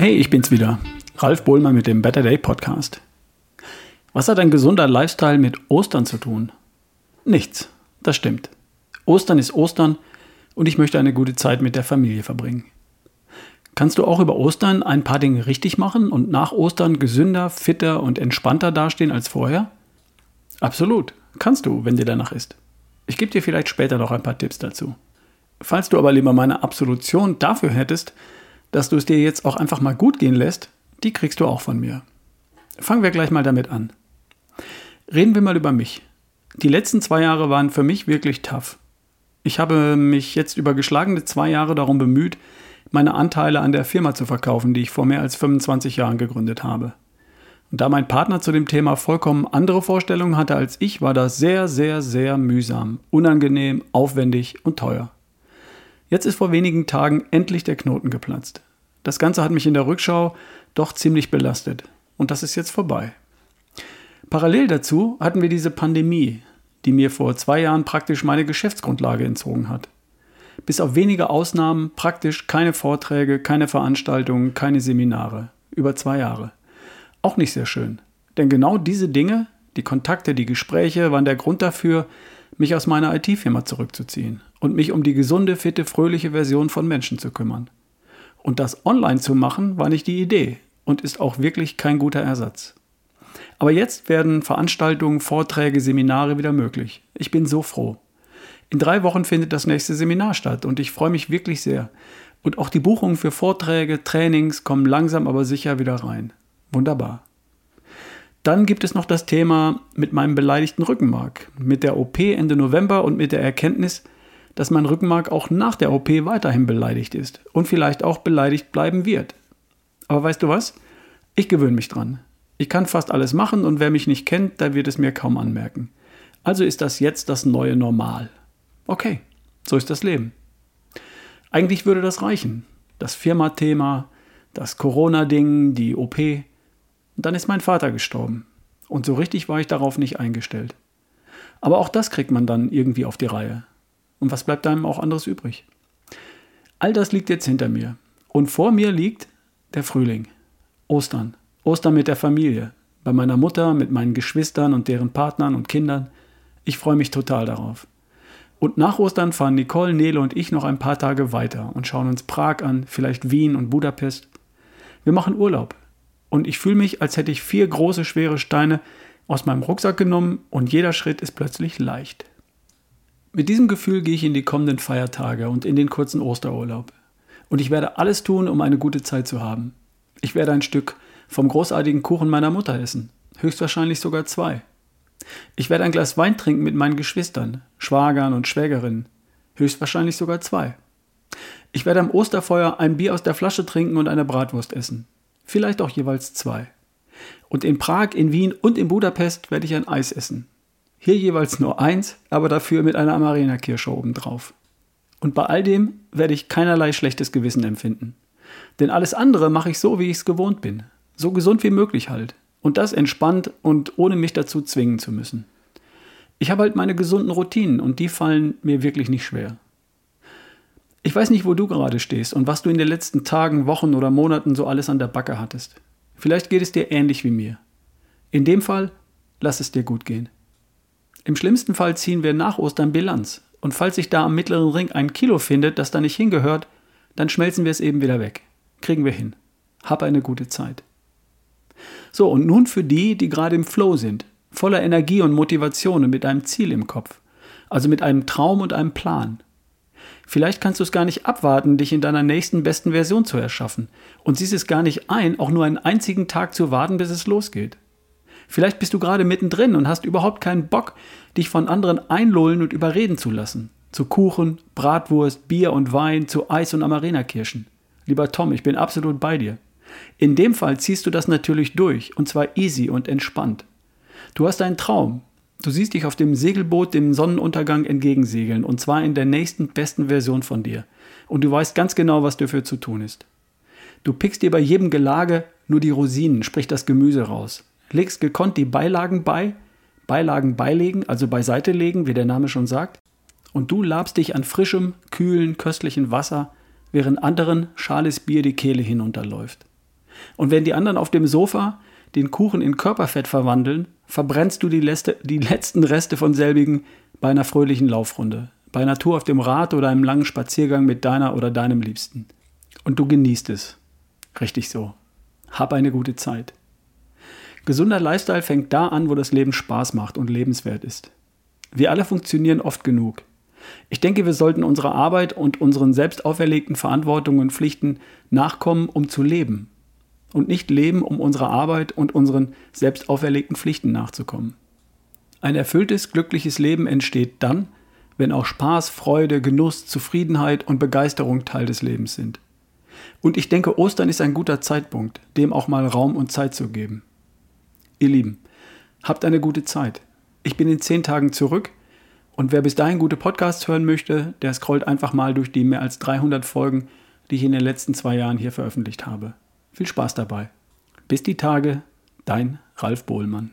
Hey, ich bin's wieder. Ralf Bohlmann mit dem Better Day Podcast. Was hat ein gesunder Lifestyle mit Ostern zu tun? Nichts. Das stimmt. Ostern ist Ostern und ich möchte eine gute Zeit mit der Familie verbringen. Kannst du auch über Ostern ein paar Dinge richtig machen und nach Ostern gesünder, fitter und entspannter dastehen als vorher? Absolut. Kannst du, wenn dir danach ist. Ich gebe dir vielleicht später noch ein paar Tipps dazu. Falls du aber lieber meine Absolution dafür hättest, dass du es dir jetzt auch einfach mal gut gehen lässt, die kriegst du auch von mir. Fangen wir gleich mal damit an. Reden wir mal über mich. Die letzten zwei Jahre waren für mich wirklich tough. Ich habe mich jetzt über geschlagene zwei Jahre darum bemüht, meine Anteile an der Firma zu verkaufen, die ich vor mehr als 25 Jahren gegründet habe. Und da mein Partner zu dem Thema vollkommen andere Vorstellungen hatte als ich, war das sehr, sehr, sehr mühsam, unangenehm, aufwendig und teuer. Jetzt ist vor wenigen Tagen endlich der Knoten geplatzt. Das Ganze hat mich in der Rückschau doch ziemlich belastet. Und das ist jetzt vorbei. Parallel dazu hatten wir diese Pandemie, die mir vor zwei Jahren praktisch meine Geschäftsgrundlage entzogen hat. Bis auf wenige Ausnahmen praktisch keine Vorträge, keine Veranstaltungen, keine Seminare. Über zwei Jahre. Auch nicht sehr schön. Denn genau diese Dinge, die Kontakte, die Gespräche, waren der Grund dafür, mich aus meiner IT-Firma zurückzuziehen und mich um die gesunde, fitte, fröhliche Version von Menschen zu kümmern. Und das online zu machen, war nicht die Idee und ist auch wirklich kein guter Ersatz. Aber jetzt werden Veranstaltungen, Vorträge, Seminare wieder möglich. Ich bin so froh. In drei Wochen findet das nächste Seminar statt und ich freue mich wirklich sehr. Und auch die Buchungen für Vorträge, Trainings kommen langsam aber sicher wieder rein. Wunderbar. Dann gibt es noch das Thema mit meinem beleidigten Rückenmark, mit der OP Ende November und mit der Erkenntnis, dass mein Rückenmark auch nach der OP weiterhin beleidigt ist und vielleicht auch beleidigt bleiben wird. Aber weißt du was? Ich gewöhne mich dran. Ich kann fast alles machen und wer mich nicht kennt, der wird es mir kaum anmerken. Also ist das jetzt das neue Normal. Okay, so ist das Leben. Eigentlich würde das reichen. Das Firma-Thema, das Corona-Ding, die OP. Und dann ist mein Vater gestorben. Und so richtig war ich darauf nicht eingestellt. Aber auch das kriegt man dann irgendwie auf die Reihe. Und was bleibt einem auch anderes übrig? All das liegt jetzt hinter mir. Und vor mir liegt der Frühling. Ostern. Ostern mit der Familie. Bei meiner Mutter, mit meinen Geschwistern und deren Partnern und Kindern. Ich freue mich total darauf. Und nach Ostern fahren Nicole, Nele und ich noch ein paar Tage weiter und schauen uns Prag an, vielleicht Wien und Budapest. Wir machen Urlaub. Und ich fühle mich, als hätte ich vier große, schwere Steine aus meinem Rucksack genommen und jeder Schritt ist plötzlich leicht. Mit diesem Gefühl gehe ich in die kommenden Feiertage und in den kurzen Osterurlaub. Und ich werde alles tun, um eine gute Zeit zu haben. Ich werde ein Stück vom großartigen Kuchen meiner Mutter essen. Höchstwahrscheinlich sogar zwei. Ich werde ein Glas Wein trinken mit meinen Geschwistern, Schwagern und Schwägerinnen. Höchstwahrscheinlich sogar zwei. Ich werde am Osterfeuer ein Bier aus der Flasche trinken und eine Bratwurst essen. Vielleicht auch jeweils zwei. Und in Prag, in Wien und in Budapest werde ich ein Eis essen. Hier jeweils nur eins, aber dafür mit einer Amarena-Kirsche obendrauf. Und bei all dem werde ich keinerlei schlechtes Gewissen empfinden. Denn alles andere mache ich so, wie ich es gewohnt bin. So gesund wie möglich halt. Und das entspannt und ohne mich dazu zwingen zu müssen. Ich habe halt meine gesunden Routinen und die fallen mir wirklich nicht schwer. Ich weiß nicht, wo du gerade stehst und was du in den letzten Tagen, Wochen oder Monaten so alles an der Backe hattest. Vielleicht geht es dir ähnlich wie mir. In dem Fall, lass es dir gut gehen. Im schlimmsten Fall ziehen wir nach Ostern Bilanz. Und falls sich da am mittleren Ring ein Kilo findet, das da nicht hingehört, dann schmelzen wir es eben wieder weg. Kriegen wir hin. Hab eine gute Zeit. So, und nun für die, die gerade im Flow sind, voller Energie und Motivation und mit einem Ziel im Kopf. Also mit einem Traum und einem Plan. Vielleicht kannst du es gar nicht abwarten, dich in deiner nächsten besten Version zu erschaffen und siehst es gar nicht ein, auch nur einen einzigen Tag zu warten, bis es losgeht. Vielleicht bist du gerade mittendrin und hast überhaupt keinen Bock, dich von anderen einlullen und überreden zu lassen. Zu Kuchen, Bratwurst, Bier und Wein, zu Eis und Amarena-Kirschen. Lieber Tom, ich bin absolut bei dir. In dem Fall ziehst du das natürlich durch, und zwar easy und entspannt. Du hast einen Traum. Du siehst dich auf dem Segelboot dem Sonnenuntergang entgegensegeln, und zwar in der nächsten besten Version von dir. Und du weißt ganz genau, was dafür zu tun ist. Du pickst dir bei jedem Gelage nur die Rosinen, sprich das Gemüse raus legst gekonnt die Beilagen bei, Beilagen beilegen, also beiseite legen, wie der Name schon sagt, und du labst dich an frischem, kühlen, köstlichen Wasser, während anderen schales Bier die Kehle hinunterläuft. Und wenn die anderen auf dem Sofa den Kuchen in Körperfett verwandeln, verbrennst du die, Leste, die letzten Reste von selbigen bei einer fröhlichen Laufrunde, bei einer Tour auf dem Rad oder einem langen Spaziergang mit deiner oder deinem Liebsten. Und du genießt es. Richtig so. Hab eine gute Zeit. Gesunder Lifestyle fängt da an, wo das Leben Spaß macht und lebenswert ist. Wir alle funktionieren oft genug. Ich denke, wir sollten unserer Arbeit und unseren selbst auferlegten Verantwortungen und Pflichten nachkommen, um zu leben. Und nicht leben, um unserer Arbeit und unseren selbst auferlegten Pflichten nachzukommen. Ein erfülltes, glückliches Leben entsteht dann, wenn auch Spaß, Freude, Genuss, Zufriedenheit und Begeisterung Teil des Lebens sind. Und ich denke, Ostern ist ein guter Zeitpunkt, dem auch mal Raum und Zeit zu geben. Ihr Lieben, habt eine gute Zeit. Ich bin in zehn Tagen zurück und wer bis dahin gute Podcasts hören möchte, der scrollt einfach mal durch die mehr als 300 Folgen, die ich in den letzten zwei Jahren hier veröffentlicht habe. Viel Spaß dabei. Bis die Tage, dein Ralf Bohlmann.